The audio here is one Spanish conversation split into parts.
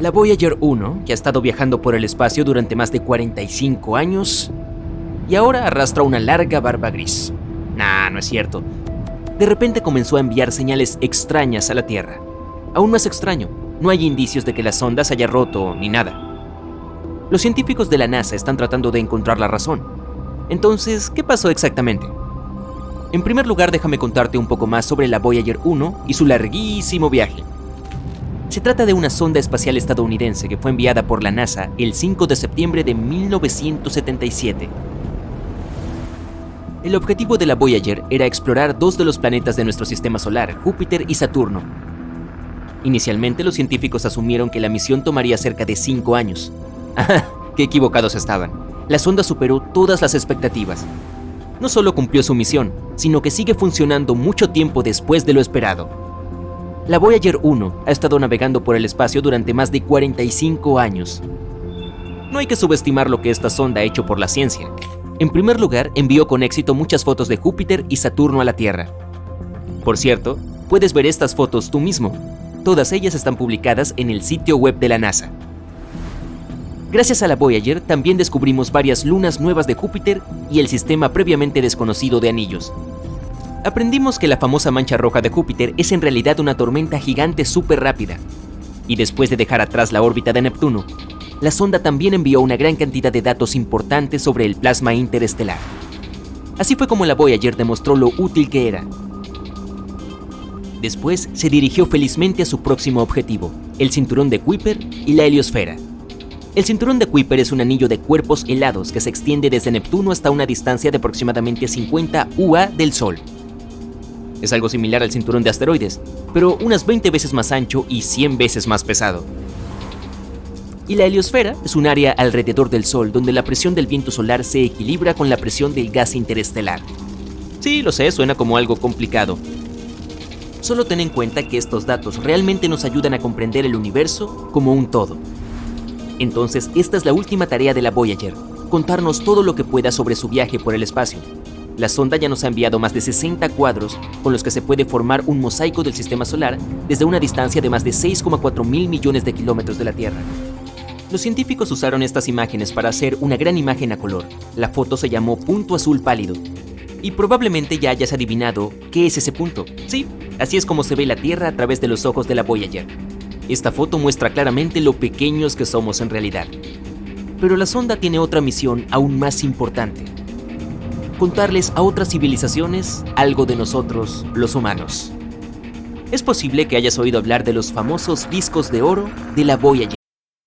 La Voyager 1, que ha estado viajando por el espacio durante más de 45 años, y ahora arrastra una larga barba gris. Nah, no es cierto. De repente comenzó a enviar señales extrañas a la Tierra. Aún más extraño, no hay indicios de que la sonda se haya roto ni nada. Los científicos de la NASA están tratando de encontrar la razón. Entonces, ¿qué pasó exactamente? En primer lugar, déjame contarte un poco más sobre la Voyager 1 y su larguísimo viaje. Se trata de una sonda espacial estadounidense que fue enviada por la NASA el 5 de septiembre de 1977. El objetivo de la Voyager era explorar dos de los planetas de nuestro sistema solar, Júpiter y Saturno. Inicialmente los científicos asumieron que la misión tomaría cerca de 5 años. ¡Ah! ¡Qué equivocados estaban! La sonda superó todas las expectativas. No solo cumplió su misión, sino que sigue funcionando mucho tiempo después de lo esperado. La Voyager 1 ha estado navegando por el espacio durante más de 45 años. No hay que subestimar lo que esta sonda ha hecho por la ciencia. En primer lugar, envió con éxito muchas fotos de Júpiter y Saturno a la Tierra. Por cierto, puedes ver estas fotos tú mismo. Todas ellas están publicadas en el sitio web de la NASA. Gracias a la Voyager también descubrimos varias lunas nuevas de Júpiter y el sistema previamente desconocido de anillos. Aprendimos que la famosa mancha roja de Júpiter es en realidad una tormenta gigante súper rápida. Y después de dejar atrás la órbita de Neptuno, la sonda también envió una gran cantidad de datos importantes sobre el plasma interestelar. Así fue como la Voyager demostró lo útil que era. Después se dirigió felizmente a su próximo objetivo, el cinturón de Kuiper y la heliosfera. El cinturón de Kuiper es un anillo de cuerpos helados que se extiende desde Neptuno hasta una distancia de aproximadamente 50 UA del Sol. Es algo similar al cinturón de asteroides, pero unas 20 veces más ancho y 100 veces más pesado. Y la heliosfera es un área alrededor del Sol donde la presión del viento solar se equilibra con la presión del gas interestelar. Sí, lo sé, suena como algo complicado. Solo ten en cuenta que estos datos realmente nos ayudan a comprender el universo como un todo. Entonces, esta es la última tarea de la Voyager, contarnos todo lo que pueda sobre su viaje por el espacio. La sonda ya nos ha enviado más de 60 cuadros con los que se puede formar un mosaico del sistema solar desde una distancia de más de 6,4 mil millones de kilómetros de la Tierra. Los científicos usaron estas imágenes para hacer una gran imagen a color. La foto se llamó punto azul pálido. Y probablemente ya hayas adivinado qué es ese punto. Sí, así es como se ve la Tierra a través de los ojos de la Voyager. Esta foto muestra claramente lo pequeños que somos en realidad. Pero la sonda tiene otra misión aún más importante. Contarles a otras civilizaciones algo de nosotros, los humanos. Es posible que hayas oído hablar de los famosos discos de oro de la Voyager.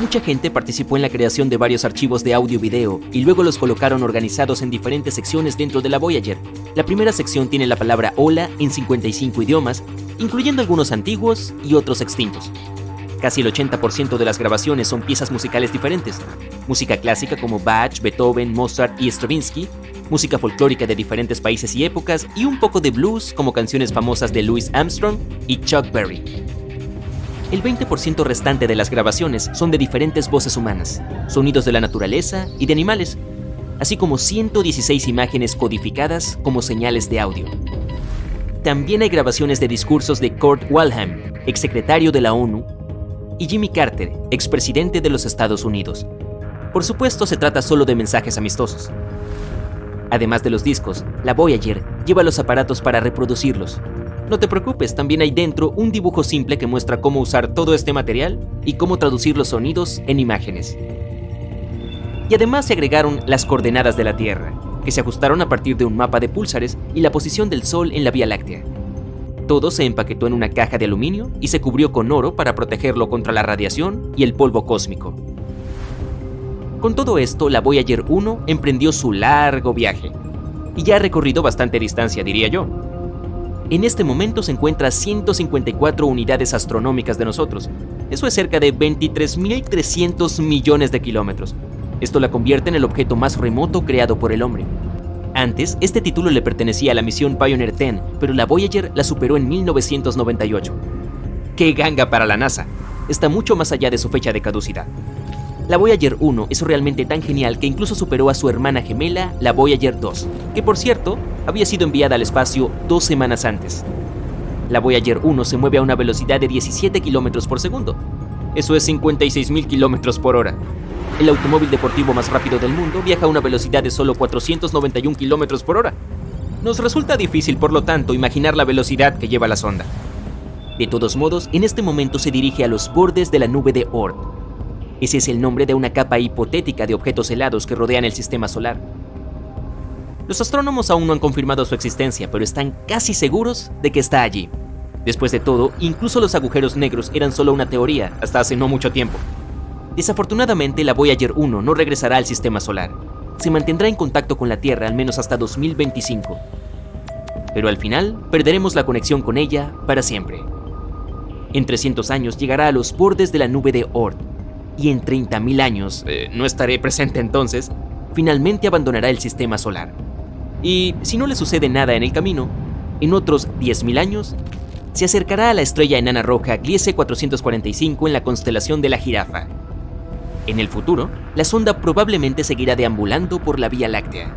Mucha gente participó en la creación de varios archivos de audio-video y luego los colocaron organizados en diferentes secciones dentro de la Voyager. La primera sección tiene la palabra hola en 55 idiomas, incluyendo algunos antiguos y otros extintos. Casi el 80% de las grabaciones son piezas musicales diferentes. Música clásica como Bach, Beethoven, Mozart y Stravinsky, música folclórica de diferentes países y épocas y un poco de blues como canciones famosas de Louis Armstrong y Chuck Berry. El 20% restante de las grabaciones son de diferentes voces humanas, sonidos de la naturaleza y de animales, así como 116 imágenes codificadas como señales de audio. También hay grabaciones de discursos de Kurt Waldheim, exsecretario de la ONU, y Jimmy Carter, expresidente de los Estados Unidos. Por supuesto, se trata solo de mensajes amistosos. Además de los discos, la Voyager lleva los aparatos para reproducirlos. No te preocupes, también hay dentro un dibujo simple que muestra cómo usar todo este material y cómo traducir los sonidos en imágenes. Y además se agregaron las coordenadas de la Tierra, que se ajustaron a partir de un mapa de púlsares y la posición del Sol en la Vía Láctea. Todo se empaquetó en una caja de aluminio y se cubrió con oro para protegerlo contra la radiación y el polvo cósmico. Con todo esto, la Voyager 1 emprendió su largo viaje, y ya ha recorrido bastante distancia, diría yo. En este momento se encuentra a 154 unidades astronómicas de nosotros. Eso es cerca de 23.300 millones de kilómetros. Esto la convierte en el objeto más remoto creado por el hombre. Antes, este título le pertenecía a la misión Pioneer 10, pero la Voyager la superó en 1998. ¡Qué ganga para la NASA! Está mucho más allá de su fecha de caducidad. La Voyager 1 es realmente tan genial que incluso superó a su hermana gemela, la Voyager 2, que por cierto había sido enviada al espacio dos semanas antes. La Voyager 1 se mueve a una velocidad de 17 km por segundo. Eso es 56.000 km por hora. El automóvil deportivo más rápido del mundo viaja a una velocidad de solo 491 km por hora. Nos resulta difícil, por lo tanto, imaginar la velocidad que lleva la sonda. De todos modos, en este momento se dirige a los bordes de la nube de Oort, ese es el nombre de una capa hipotética de objetos helados que rodean el sistema solar. Los astrónomos aún no han confirmado su existencia, pero están casi seguros de que está allí. Después de todo, incluso los agujeros negros eran solo una teoría hasta hace no mucho tiempo. Desafortunadamente, la Voyager 1 no regresará al sistema solar. Se mantendrá en contacto con la Tierra al menos hasta 2025. Pero al final, perderemos la conexión con ella para siempre. En 300 años llegará a los bordes de la nube de Oort, y en 30.000 años, eh, no estaré presente entonces, finalmente abandonará el sistema solar. Y si no le sucede nada en el camino, en otros 10.000 años, se acercará a la estrella enana roja Gliese 445 en la constelación de la jirafa. En el futuro, la sonda probablemente seguirá deambulando por la Vía Láctea.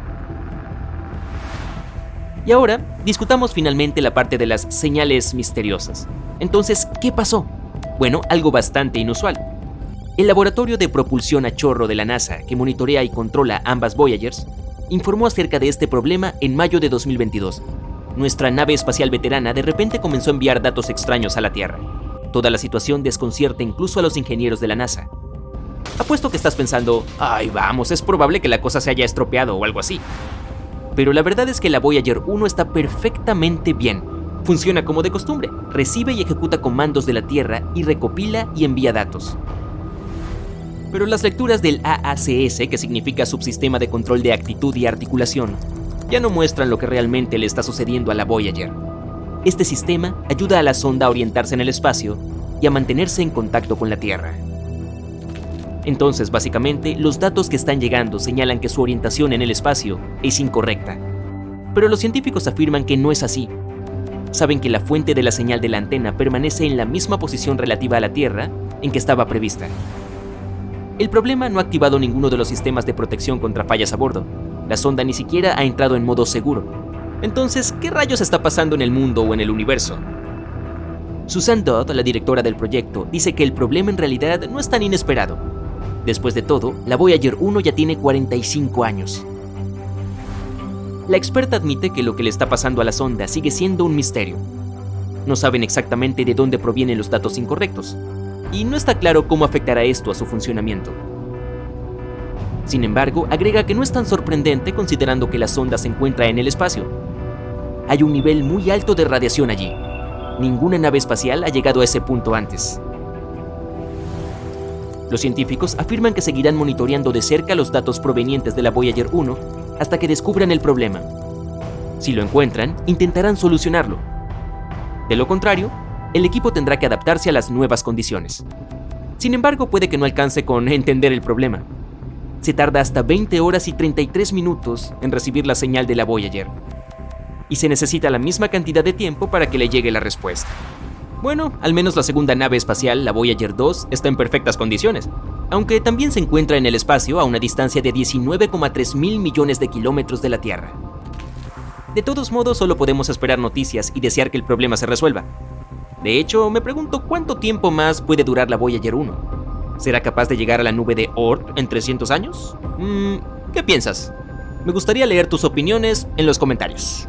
Y ahora, discutamos finalmente la parte de las señales misteriosas. Entonces, ¿qué pasó? Bueno, algo bastante inusual. El laboratorio de propulsión a chorro de la NASA, que monitorea y controla ambas Voyagers, informó acerca de este problema en mayo de 2022. Nuestra nave espacial veterana de repente comenzó a enviar datos extraños a la Tierra. Toda la situación desconcierta incluso a los ingenieros de la NASA. Apuesto que estás pensando, ay vamos, es probable que la cosa se haya estropeado o algo así. Pero la verdad es que la Voyager 1 está perfectamente bien. Funciona como de costumbre, recibe y ejecuta comandos de la Tierra y recopila y envía datos. Pero las lecturas del AACS, que significa Subsistema de Control de Actitud y Articulación, ya no muestran lo que realmente le está sucediendo a la Voyager. Este sistema ayuda a la sonda a orientarse en el espacio y a mantenerse en contacto con la Tierra. Entonces, básicamente, los datos que están llegando señalan que su orientación en el espacio es incorrecta. Pero los científicos afirman que no es así. Saben que la fuente de la señal de la antena permanece en la misma posición relativa a la Tierra en que estaba prevista. El problema no ha activado ninguno de los sistemas de protección contra fallas a bordo. La sonda ni siquiera ha entrado en modo seguro. Entonces, ¿qué rayos está pasando en el mundo o en el universo? Susan Dodd, la directora del proyecto, dice que el problema en realidad no es tan inesperado. Después de todo, la Voyager 1 ya tiene 45 años. La experta admite que lo que le está pasando a la sonda sigue siendo un misterio. No saben exactamente de dónde provienen los datos incorrectos, y no está claro cómo afectará esto a su funcionamiento. Sin embargo, agrega que no es tan sorprendente considerando que la sonda se encuentra en el espacio. Hay un nivel muy alto de radiación allí. Ninguna nave espacial ha llegado a ese punto antes. Los científicos afirman que seguirán monitoreando de cerca los datos provenientes de la Voyager 1 hasta que descubran el problema. Si lo encuentran, intentarán solucionarlo. De lo contrario, el equipo tendrá que adaptarse a las nuevas condiciones. Sin embargo, puede que no alcance con entender el problema. Se tarda hasta 20 horas y 33 minutos en recibir la señal de la Voyager. Y se necesita la misma cantidad de tiempo para que le llegue la respuesta. Bueno, al menos la segunda nave espacial, la Voyager 2, está en perfectas condiciones, aunque también se encuentra en el espacio a una distancia de 19,3 mil millones de kilómetros de la Tierra. De todos modos, solo podemos esperar noticias y desear que el problema se resuelva, de hecho, me pregunto cuánto tiempo más puede durar la Voyager 1. ¿Será capaz de llegar a la nube de Oort en 300 años? Mm, ¿Qué piensas? Me gustaría leer tus opiniones en los comentarios.